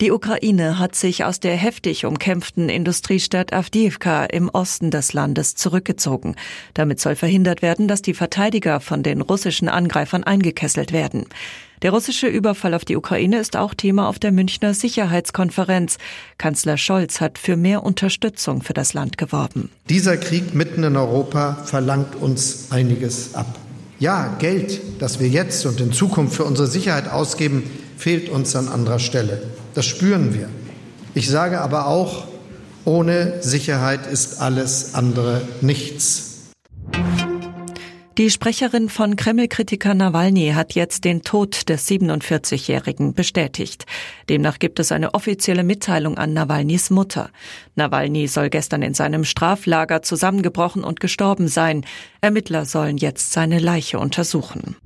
Die Ukraine hat sich aus der heftig umkämpften Industriestadt Avdiivka im Osten des Landes zurückgezogen. Damit soll verhindert werden, dass die Verteidiger von den russischen Angreifern eingekesselt werden. Der russische Überfall auf die Ukraine ist auch Thema auf der Münchner Sicherheitskonferenz. Kanzler Scholz hat für mehr Unterstützung für das Land geworben. Dieser Krieg mitten in Europa verlangt uns einiges ab. Ja, Geld, das wir jetzt und in Zukunft für unsere Sicherheit ausgeben, fehlt uns an anderer Stelle. Das spüren wir. Ich sage aber auch, ohne Sicherheit ist alles andere nichts. Die Sprecherin von Kreml-Kritiker Nawalny hat jetzt den Tod des 47-Jährigen bestätigt. Demnach gibt es eine offizielle Mitteilung an Nawalnys Mutter. Nawalny soll gestern in seinem Straflager zusammengebrochen und gestorben sein. Ermittler sollen jetzt seine Leiche untersuchen.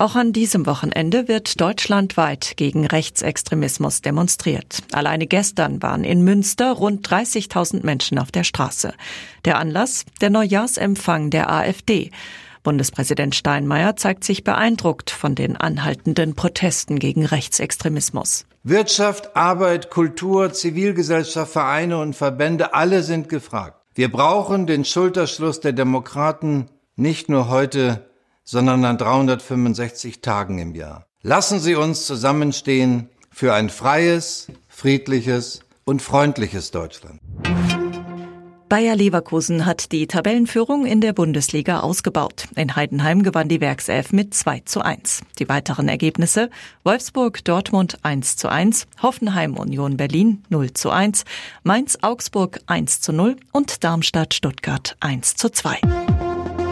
Auch an diesem Wochenende wird deutschlandweit gegen Rechtsextremismus demonstriert. Alleine gestern waren in Münster rund 30.000 Menschen auf der Straße. Der Anlass? Der Neujahrsempfang der AfD. Bundespräsident Steinmeier zeigt sich beeindruckt von den anhaltenden Protesten gegen Rechtsextremismus. Wirtschaft, Arbeit, Kultur, Zivilgesellschaft, Vereine und Verbände, alle sind gefragt. Wir brauchen den Schulterschluss der Demokraten nicht nur heute, sondern an 365 Tagen im Jahr. Lassen Sie uns zusammenstehen für ein freies, friedliches und freundliches Deutschland. Bayer Leverkusen hat die Tabellenführung in der Bundesliga ausgebaut. In Heidenheim gewann die Werkself mit 2 zu 1. Die weiteren Ergebnisse Wolfsburg Dortmund 1 zu 1, Hoffenheim Union Berlin 0 zu 1, Mainz Augsburg 1 zu 0 und Darmstadt Stuttgart 1 zu 2.